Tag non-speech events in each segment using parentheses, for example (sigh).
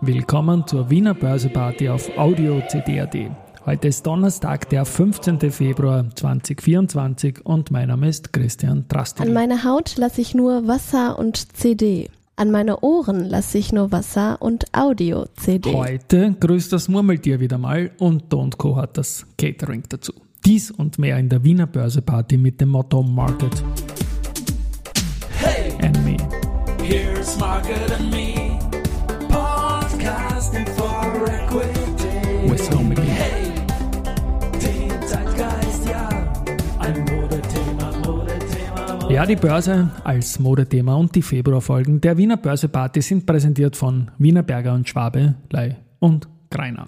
Willkommen zur Wiener Börseparty auf Audio CD.at. Heute ist Donnerstag, der 15. Februar 2024 und mein Name ist Christian Drastil. An meine Haut lasse ich nur Wasser und CD. An meine Ohren lasse ich nur Wasser und Audio-CD. Heute grüßt das Murmeltier wieder mal und Don't Co hat das Catering dazu. Dies und mehr in der Wiener Börseparty mit dem Motto Market. Hey, and me. here's Market and Me, Ja, die Börse als Modethema und die Februarfolgen der Wiener Börseparty sind präsentiert von Wiener Berger und Schwabe, Lei und Greiner.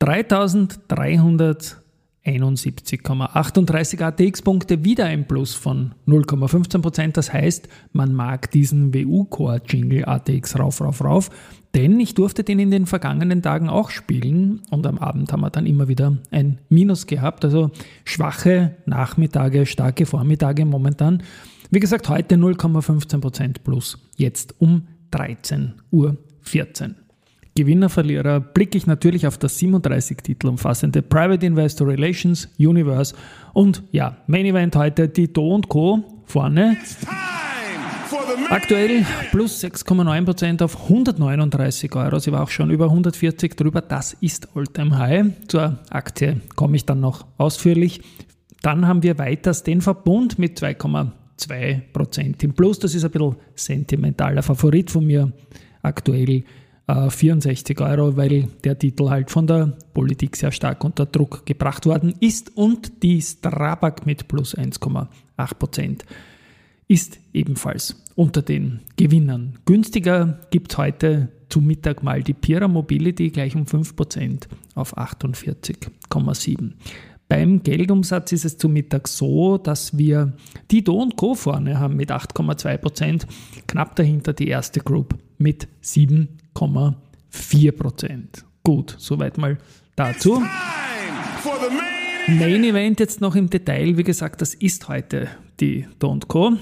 3371,38 ATX-Punkte, wieder ein Plus von 0,15%. Das heißt, man mag diesen WU-Core-Jingle ATX rauf, rauf, rauf, denn ich durfte den in den vergangenen Tagen auch spielen und am Abend haben wir dann immer wieder ein Minus gehabt. Also schwache Nachmittage, starke Vormittage momentan. Wie gesagt, heute 0,15% plus, jetzt um 13.14 Uhr. Gewinner, Verlierer blicke ich natürlich auf das 37 Titel umfassende Private Investor Relations Universe und ja, Main Event heute die Do Co. vorne. Aktuell plus 6,9% auf 139 Euro. Sie war auch schon über 140 drüber. Das ist Alltime High. Zur Aktie komme ich dann noch ausführlich. Dann haben wir weiters den Verbund mit 2,2% im Plus. Das ist ein bisschen sentimentaler Favorit von mir aktuell. äh, 64 Euro, weil der Titel halt von der Politik sehr stark unter Druck gebracht worden ist und die Strabag mit plus 1,8% ist ebenfalls unter den Gewinnern. Günstiger gibt es heute zu Mittag mal die Pira Mobility gleich um 5% auf 48,7. Beim Geldumsatz ist es zu Mittag so, dass wir die Do Co. vorne haben mit 8,2%, knapp dahinter die erste Group mit 7,4%. Gut, soweit mal dazu. Main Event jetzt noch im Detail, wie gesagt, das ist heute die Do Co.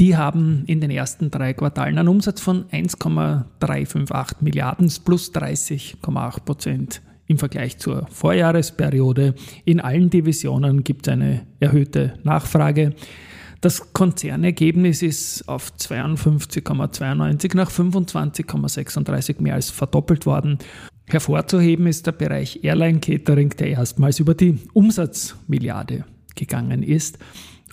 Die haben in den ersten drei Quartalen einen Umsatz von 1,358 Milliarden plus 30,8 Prozent im Vergleich zur Vorjahresperiode. In allen Divisionen gibt es eine erhöhte Nachfrage. Das Konzernergebnis ist auf 52,92 nach 25,36 mehr als verdoppelt worden. Hervorzuheben ist der Bereich Airline Catering, der erstmals über die Umsatzmilliarde gegangen ist.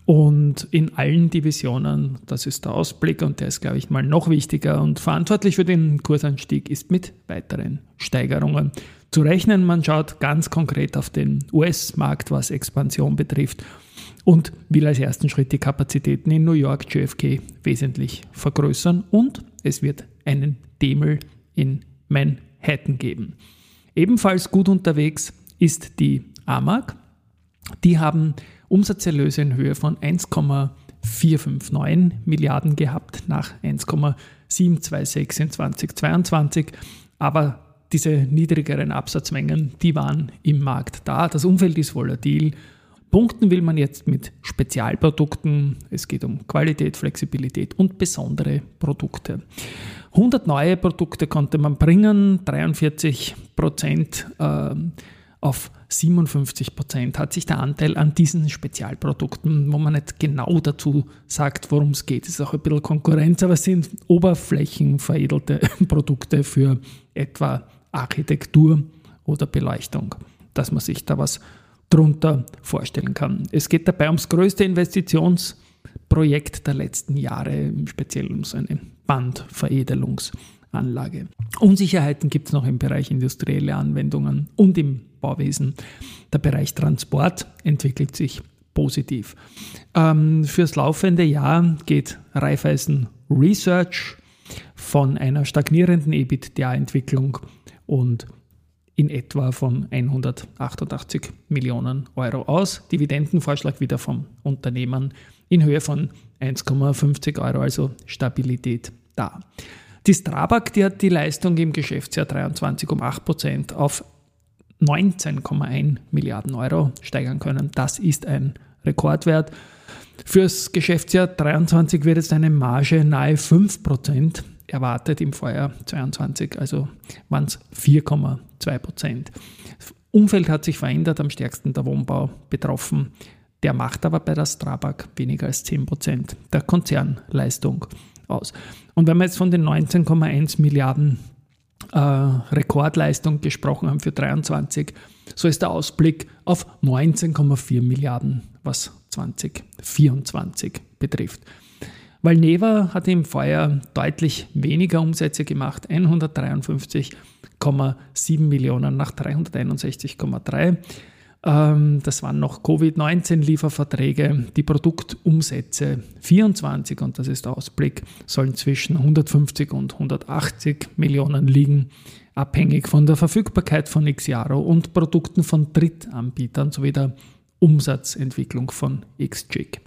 Und in allen Divisionen, das ist der Ausblick und der ist, glaube ich, mal noch wichtiger und verantwortlich für den Kursanstieg ist mit weiteren Steigerungen zu rechnen. Man schaut ganz konkret auf den US-Markt, was Expansion betrifft und will als ersten Schritt die Kapazitäten in New York JFK wesentlich vergrößern und es wird einen Demel in Manhattan geben. Ebenfalls gut unterwegs ist die AMAG. Die haben Umsatzerlöse in Höhe von 1,459 Milliarden gehabt nach 1,726 in 2022. Aber diese niedrigeren Absatzmengen, die waren im Markt da. Das Umfeld ist volatil. Punkten will man jetzt mit Spezialprodukten. Es geht um Qualität, Flexibilität und besondere Produkte. 100 neue Produkte konnte man bringen, 43 Prozent äh, auf 57 Prozent hat sich der Anteil an diesen Spezialprodukten, wo man nicht genau dazu sagt, worum es geht, ist auch ein bisschen Konkurrenz, aber es sind oberflächenveredelte (laughs) Produkte für etwa Architektur oder Beleuchtung, dass man sich da was drunter vorstellen kann. Es geht dabei ums größte Investitionsprojekt der letzten Jahre, speziell um so eine Bandveredelungsanlage. Unsicherheiten gibt es noch im Bereich industrielle Anwendungen und im Bauwesen. Der Bereich Transport entwickelt sich positiv. Ähm, fürs laufende Jahr geht Raiffeisen Research von einer stagnierenden EBITDA-Entwicklung und in etwa von 188 Millionen Euro aus. Dividendenvorschlag wieder vom Unternehmen in Höhe von 1,50 Euro, also Stabilität da. Die Strabag, die hat die Leistung im Geschäftsjahr 23 um 8 Prozent auf 19,1 Milliarden Euro steigern können. Das ist ein Rekordwert. Fürs Geschäftsjahr 23 wird jetzt eine Marge nahe 5 Prozent erwartet im Vorjahr 22, also waren es 4,2 Prozent. Umfeld hat sich verändert, am stärksten der Wohnbau betroffen. Der macht aber bei der Strabag weniger als 10 Prozent der Konzernleistung aus. Und wenn wir jetzt von den 19,1 Milliarden äh, Rekordleistung gesprochen haben für 23, so ist der Ausblick auf 19,4 Milliarden, was 2024 betrifft. Valneva hat im Vorjahr deutlich weniger Umsätze gemacht, 153,7 Millionen nach 361,3. Ähm, das waren noch Covid-19-Lieferverträge. Die Produktumsätze 24, und das ist der Ausblick, sollen zwischen 150 und 180 Millionen liegen, abhängig von der Verfügbarkeit von Xiaro und Produkten von Drittanbietern sowie der Umsatzentwicklung von XJIG.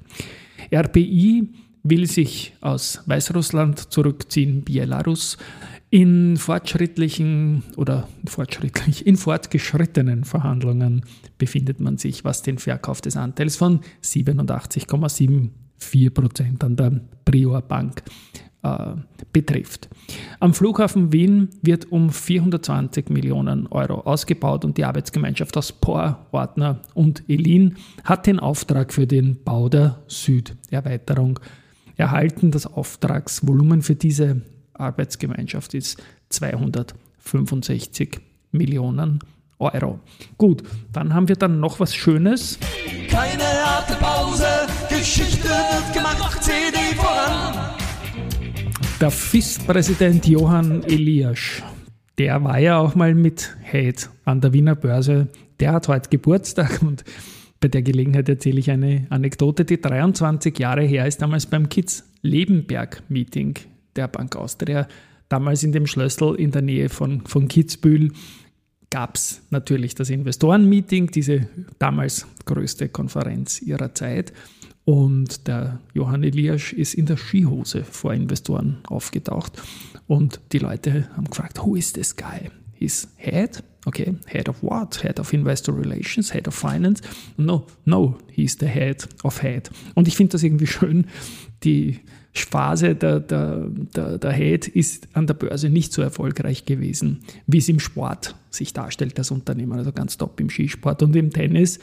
RPI will sich aus Weißrussland zurückziehen, Belarus. In fortschrittlichen oder fortschrittlich, in fortgeschrittenen Verhandlungen befindet man sich, was den Verkauf des Anteils von 87,74 Prozent an der Prior Bank äh, betrifft. Am Flughafen Wien wird um 420 Millionen Euro ausgebaut und die Arbeitsgemeinschaft aus POR, Ordner und Elin hat den Auftrag für den Bau der Süderweiterung erhalten. Das Auftragsvolumen für diese Arbeitsgemeinschaft ist 265 Millionen Euro. Gut, dann haben wir dann noch was Schönes. Keine harte Pause, Geschichte wird gemacht, CD voran. Der FIS-Präsident Johann Eliasch, der war ja auch mal mit Hate an der Wiener Börse. Der hat heute Geburtstag und bei der Gelegenheit erzähle ich eine Anekdote, die 23 Jahre her ist, damals beim Kids Lebenberg Meeting der Bank Austria, damals in dem Schlössl in der Nähe von, von Kitzbühel, gab es natürlich das Investorenmeeting, diese damals größte Konferenz ihrer Zeit. Und der Johann Eliasch ist in der Skihose vor Investoren aufgetaucht. Und die Leute haben gefragt, who is this guy? He's head? Okay, head of what? Head of Investor Relations, Head of Finance? No, no, he's the head of head. Und ich finde das irgendwie schön, die Phase der, der, der, der Head ist an der Börse nicht so erfolgreich gewesen, wie es im Sport sich darstellt, das Unternehmen. Also ganz top im Skisport und im Tennis.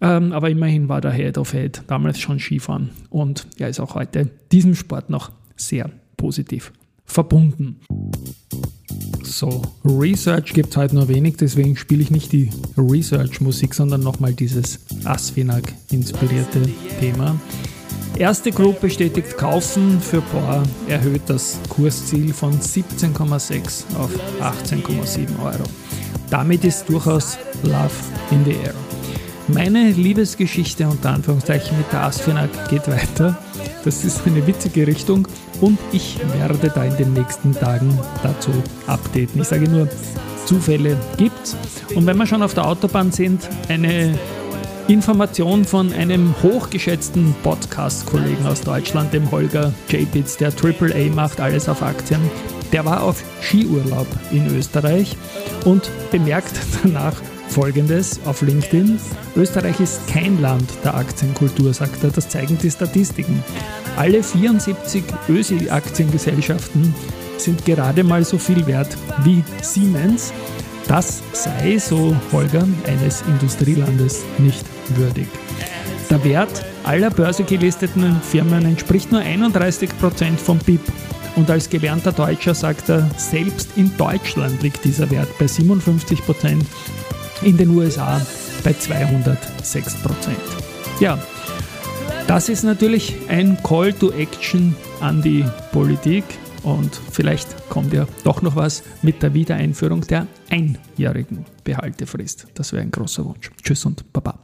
Ähm, aber immerhin war der Head of Head damals schon Skifahren und er ist auch heute diesem Sport noch sehr positiv verbunden. So, Research gibt es heute nur wenig, deswegen spiele ich nicht die Research-Musik, sondern nochmal dieses Asfinag-inspirierte Thema. Erste Group bestätigt Kaufen für Bohr, erhöht das Kursziel von 17,6 auf 18,7 Euro. Damit ist durchaus Love in the Air. Meine Liebesgeschichte unter Anführungszeichen mit der Asfinag geht weiter. Das ist eine witzige Richtung und ich werde da in den nächsten Tagen dazu updaten. Ich sage nur, Zufälle gibt's. Und wenn wir schon auf der Autobahn sind, eine Information von einem hochgeschätzten Podcast-Kollegen aus Deutschland, dem Holger J-Bits, der AAA macht, alles auf Aktien. Der war auf Skiurlaub in Österreich und bemerkt danach Folgendes auf LinkedIn. Österreich ist kein Land der Aktienkultur, sagt er. Das zeigen die Statistiken. Alle 74 ÖSI-Aktiengesellschaften sind gerade mal so viel wert wie Siemens. Das sei, so Holger, eines Industrielandes nicht würdig. Der Wert aller börsegelisteten Firmen entspricht nur 31% vom BIP. Und als gelernter Deutscher sagt er, selbst in Deutschland liegt dieser Wert bei 57%, in den USA bei 206%. Ja, das ist natürlich ein Call to Action an die Politik und vielleicht kommt ja doch noch was mit der Wiedereinführung der einjährigen Behaltefrist. Das wäre ein großer Wunsch. Tschüss und Baba.